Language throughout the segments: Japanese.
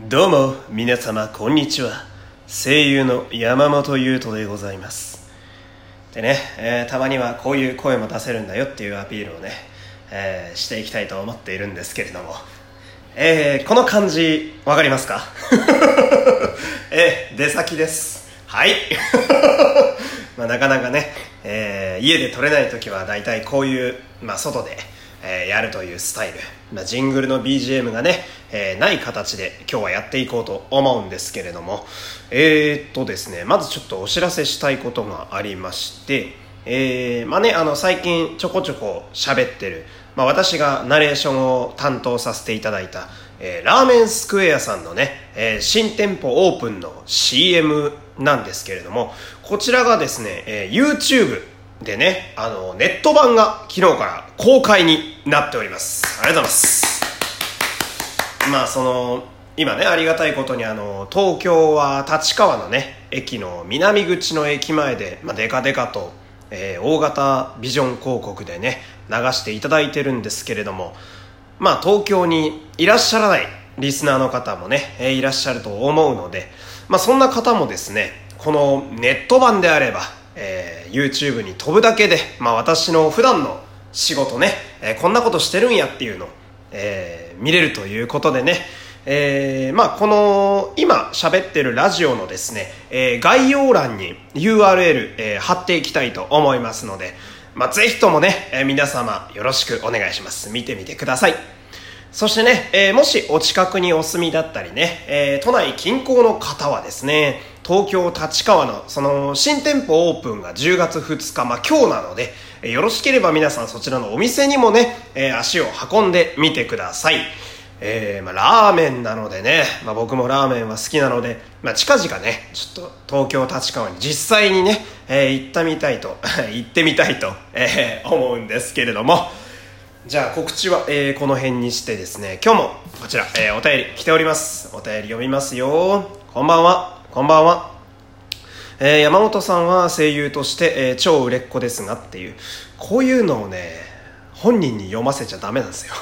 どうも皆様こんにちは。声優の山本優斗でございます。でね、えーたまにはこういう声も出せるんだよっていうアピールをね、えーしていきたいと思っているんですけれども。えーこの感じわかりますか？えー出先です。はい。まあなかなかね、えー家で撮れない時は大体こういう、まあ、外で、えやるというスタイル、まあ、ジングルの BGM がね、えない形で今日はやっていこうと思うんですけれども。えーっとですねまずちょっとお知らせしたいことがありまして。えまあね、あの最近ちょこちょこ喋ってる、まあ、私がナレーションを担当させていただいた、えーラーメンスクエアさんのね、えー新店舗オープンの CM なんですけれども。こちらがですね、えー YouTube でねあのネット版が昨日から公開になっております。ありがとうございます。まあその今ねありがたいことにあの東京は立川のね駅の南口の駅前で、まあ、デカデカと、えー大型ビジョン広告でね流していただいてるんですけれどもまあ東京にいらっしゃらないリスナーの方もね、えーいらっしゃると思うのでまあそんな方もですねこのネット版であれば、えー YouTube に飛ぶだけで、まあ私の普段の仕事ね、えーこんなことしてるんやっていうのを、えー見れるということでね、えーまあこの今喋ってるラジオのですね、え概要欄に URL、え貼っていきたいと思いますので、まあぜひともね、え皆様よろしくお願いします。見てみてください。そしてね、えーもしお近くにお住みだったりね、えー都内近郊の方はですね、東京立川のその新店舗オープンが10月2日、まあ今日なので、よろしければ皆さんそちらのお店にもね、え足を運んでみてください。えまあ、ラーメンなのでね、まあ、僕もラーメンは好きなので、まあ、近々ねちょっと東京立川に実際にね、え行ってみたいと 行ってみたいと、え思うんですけれどもじゃあ告知は、えーこの辺にしてですね。今日もこちら、えーお便り来ております。お便り読みますよ。こんばんは。こんばんは。えー山本さんは声優として、えー超売れっ子ですがっていう。こういうのをね本人に読ませちゃダメなんですよ。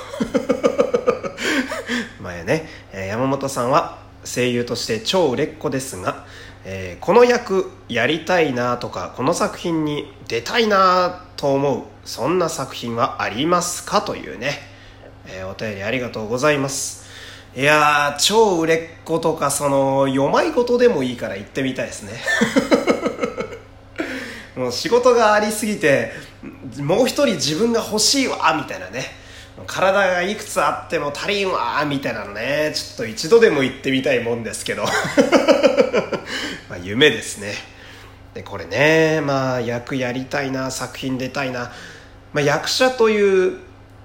前ね、えー山本さんは声優として超売れっ子ですが、えこの役やりたいなとかこの作品に出たいなと思う。そんな作品はありますか？というね、えーお便りありがとうございます。いやー超売れっ子とかその読まい事でもいいから行ってみたいですね。もう仕事がありすぎてもう一人自分が欲しいわみたいなね。体がいくつあっても足りんわみたいなのね。ちょっと一度でも行ってみたいもんですけど。まあ夢ですね。でこれねまあ役やりたいな作品出たいな、まあ、役者という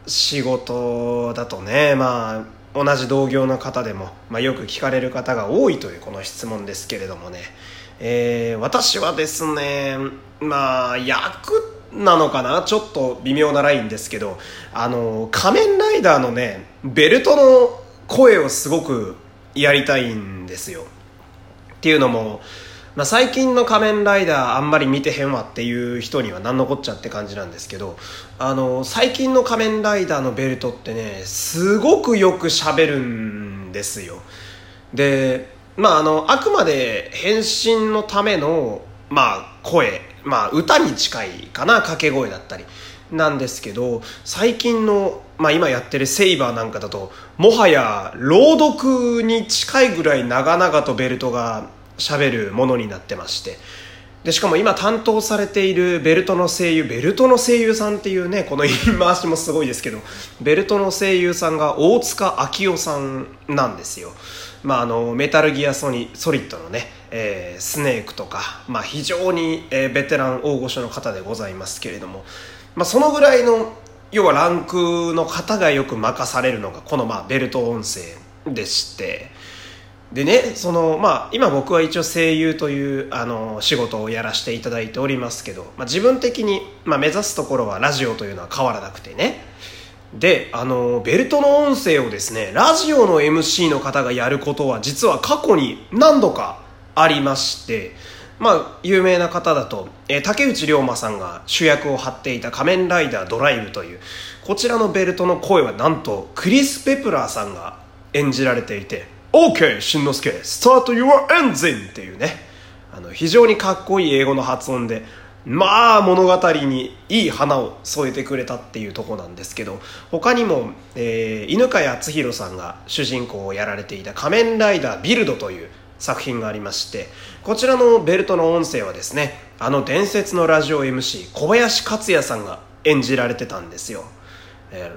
仕事だとねまあ同じ同業の方でも、まあ、よく聞かれる方が多いというこの質問ですけれどもね、えー私はですねまあ役なのかなちょっと微妙なラインですけどあの仮面ライダーのねベルトの声をすごくやりたいんですよ。っていうのも、まあ、最近の仮面ライダーあんまり見てへんわっていう人には何のこっちゃって感じなんですけどあの最近の仮面ライダーのベルトってねすごくよく喋るんですよ。でまああのあくまで変身のためのまあ声まあ歌に近いかな掛け声だったり。なんですけど最近の、まあ、今やってるセイバーなんかだともはや朗読に近いぐらい長々とベルトが喋るものになってまして。でしかも今担当されているベルトの声優ベルトの声優さんっていうねこの言い回しもすごいですけどベルトの声優さんが大塚明夫さんなんですよ。まあ、あのメタルギアソニソリッドのね、えースネークとか、まあ、非常に、えーベテラン大御所の方でございますけれども、まあ、そのぐらいの要はランクの方がよく任されるのがこの、まあ、ベルト音声でしてでねその、まあ、今僕は一応声優というあの仕事をやらせていただいておりますけど、まあ、自分的に、まあ、目指すところはラジオというのは変わらなくてね。であのベルトの音声をですねラジオの MC の方がやることは実は過去に何度かありましてまあ有名な方だと、え竹内涼真さんが主役を張っていた「仮面ライダードライブ」というこちらのベルトの声はなんとクリス・ペプラーさんが演じられていて OK しんのすけ Start your engine っていうねあの非常にかっこいい英語の発音でまあ物語にいい花を添えてくれたっていうとこなんですけど他にも、えー、犬飼敦弘さんが主人公をやられていた「仮面ライダービルド」という作品がありましてこちらのベルトの音声はですねあの伝説のラジオ MC 小林克也さんが演じられてたんですよ「え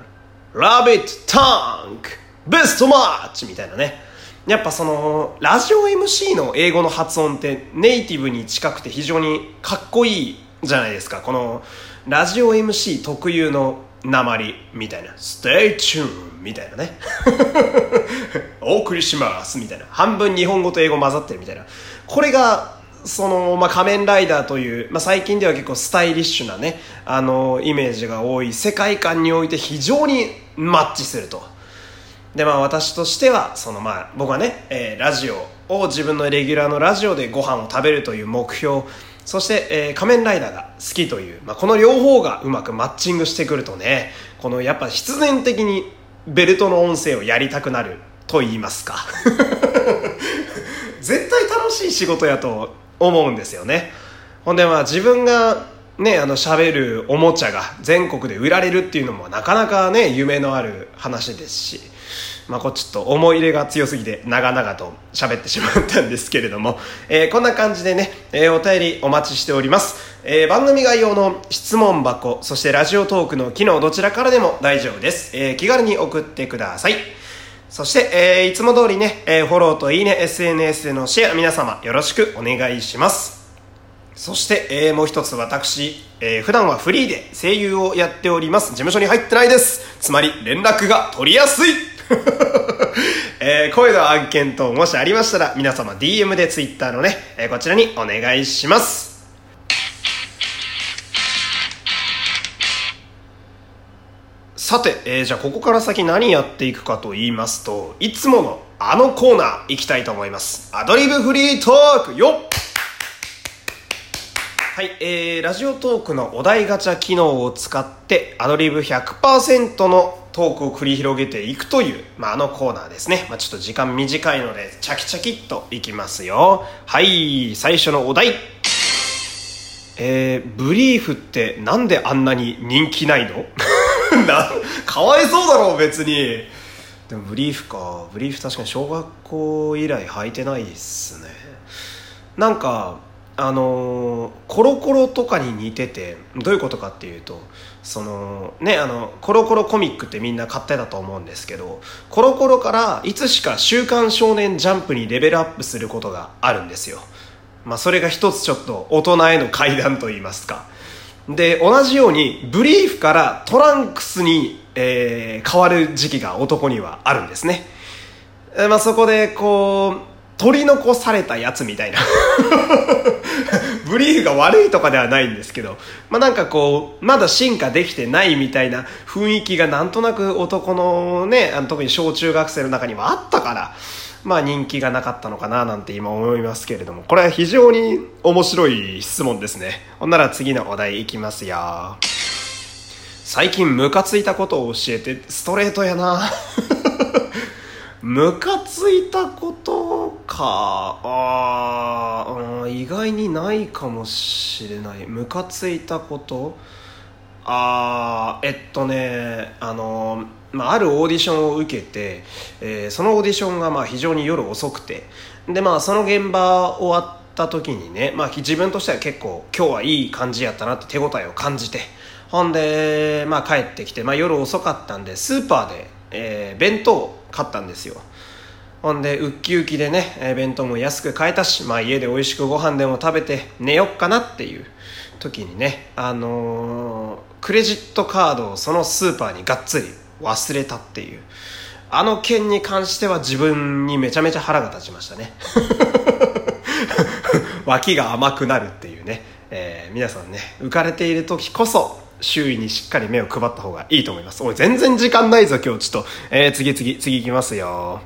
ー、ラビットタンクベストマッチ」みたいなね。やっぱそのラジオ MC の英語の発音ってネイティブに近くて非常にかっこいいじゃないですか。このラジオ MC 特有の鉛みたいな「Stay tuned」みたいなね。お送りしますみたいな。半分日本語と英語混ざってるみたいな。これがその、まあ、仮面ライダーという、まあ、最近では結構スタイリッシュなねあのイメージが多い世界観において非常にマッチすると。でまあ私としてはそのまあ僕はね、えー、ラジオを自分のレギュラーのラジオでご飯を食べるという目標そして、えー、仮面ライダーが好きという、まあ、この両方がうまくマッチングしてくるとねこのやっぱ必然的にベルトの音声をやりたくなると言いますか。絶対楽しい仕事やと思うんですよね。ほんでまあ自分がねあの喋るおもちゃが全国で売られるっていうのもなかなかね夢のある話ですし。まあ、こちょっと思い入れが強すぎて長々と喋ってしまったんですけれども、えー、こんな感じでね、えー、お便りお待ちしております、えー、番組概要の質問箱そしてラジオトークの機能どちらからでも大丈夫です、え気軽に送ってください。そして、えいつも通りね、えフォローといいね SNS でのシェア皆様よろしくお願いします。そして、えー、もう一つ私、えー、普段はフリーで声優をやっております。事務所に入ってないです。つまり連絡が取りやすい。えー、声の案件等もしありましたら皆様 DM で Twitter のね、えー、こちらにお願いします。さて、えー、じゃあここから先何やっていくかと言いますといつものあのコーナー行きたいと思います。アドリブフリートークよっ！はい、えー、ラジオトークのお題ガチャ機能を使ってアドリブ100%のトークを繰り広げていくという、まあ、あのコーナーですね。まあ、ちょっと時間短いので、チャキチャキっといきますよ。はい、最初のお題。えー、ブリーフってなんであんなに人気ないの？な、かわいそうだろう、別に。でもブリーフか。ブリーフ確かに小学校以来履いてないっすね。なんか、あの、コロコロとかに似ててどういうことかっていうとそのねあのコロコロコミックってみんな買ってたと思うんですけどコロコロからいつしか「週刊少年ジャンプ」にレベルアップすることがあるんですよ。まあそれが一つちょっと大人への階段といいますか。で同じようにブリーフからトランクスに、えー、変わる時期が男にはあるんですね。まあそこでこう取り残されたやつみたいな。ブリーフが悪いとかではないんですけど、まあ、なんかこうまだ進化できてないみたいな雰囲気がなんとなく男のねあの特に小中学生の中にはあったからまあ人気がなかったのかななんて今思いますけれども。これは非常に面白い質問ですね。ほんなら次のお題いきますよ。最近ムカついたことを教えてストレートやな。ムカついたことか。あ、うん、意外にないかもしれない。ムカついたこと？あえっとねあの、まあ、あるオーディションを受けて、えー、そのオーディションがまあ非常に夜遅くて。でまあその現場終わった時にね、まあ、自分としては結構今日はいい感じやったなって手応えを感じて。ほんで、まあ、帰ってきて、まあ、夜遅かったんでスーパーで、えー、弁当買ったんですよ。ほんでウッキウキでね、弁当も安く買えたし、まあ、家で美味しくご飯でも食べて寝よっかなっていう時にねあのー、クレジットカードをそのスーパーにがっつり忘れたっていう。あの件に関しては自分にめちゃめちゃ腹が立ちましたね。脇が甘くなるっていうね、えー、皆さんね浮かれている時こそ周囲にしっかり目を配った方がいいと思います。おい、全然時間ないぞ、今日。ちょっと、えー、次次、次行きますよ。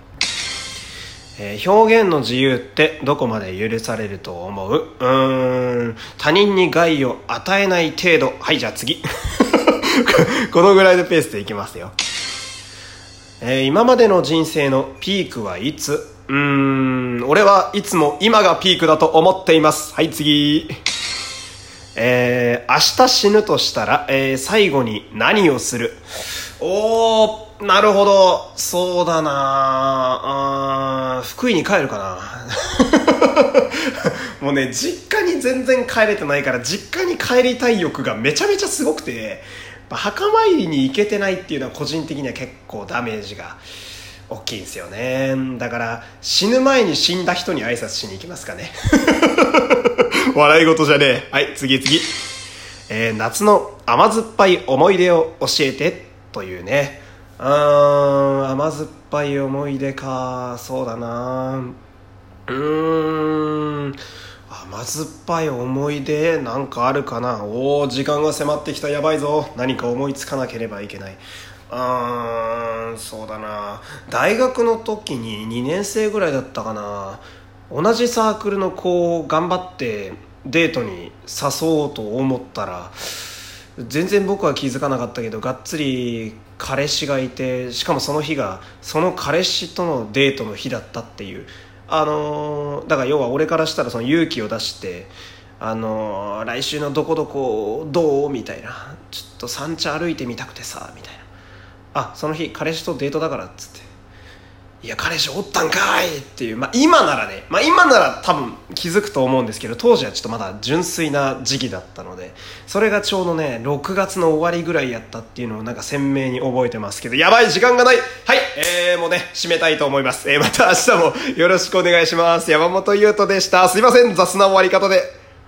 えー、表現の自由ってどこまで許されると思う？うーん、他人に害を与えない程度。はい、じゃあ次。このぐらいのペースでいきますよ。えー、今までの人生のピークはいつ？うーん、俺はいつも今がピークだと思っています。はい、次。えー、明日死ぬとしたら、えー、最後に何をする？おー、なるほど。そうだな。あ福井に帰るかな。もうね、実家に全然帰れてないから、実家に帰りたい欲がめちゃめちゃすごくて、墓参りに行けてないっていうのは個人的には結構ダメージが。大きいんですよね。だから、死ぬ前に死んだ人に挨拶しに行きますかね。笑い事じゃねえ。はい、次次。えー、夏の甘酸っぱい思い出を教えてというね。うーん、甘酸っぱい思い出か。そうだなうーん。甘酸っぱい思い出なんかあるかなおお時間が迫ってきたやばいぞ何か思いつかなければいけないうーそうだな。大学の時に2年生ぐらいだったかな。同じサークルの子を頑張ってデートに誘おうと思ったら全然僕は気づかなかったけどがっつり彼氏がいてしかもその日がその彼氏とのデートの日だったっていう。あのー、だから要は俺からしたらその勇気を出してあのー、来週のどこどこどう？みたいな。ちょっと三茶歩いてみたくてさみたいな。あその日彼氏とデートだからっつっていや彼氏おったんかいっていう、まあ、今ならね、まあ、今なら多分気づくと思うんですけど当時はちょっとまだ純粋な時期だったので。それがちょうどね6月の終わりぐらいやったっていうのをなんか鮮明に覚えてますけど。やばい時間がない。はい。えー、もうね締めたいと思います、えー、また明日もよろしくお願いします。山本優斗でした。すいません。雑な終わり方で。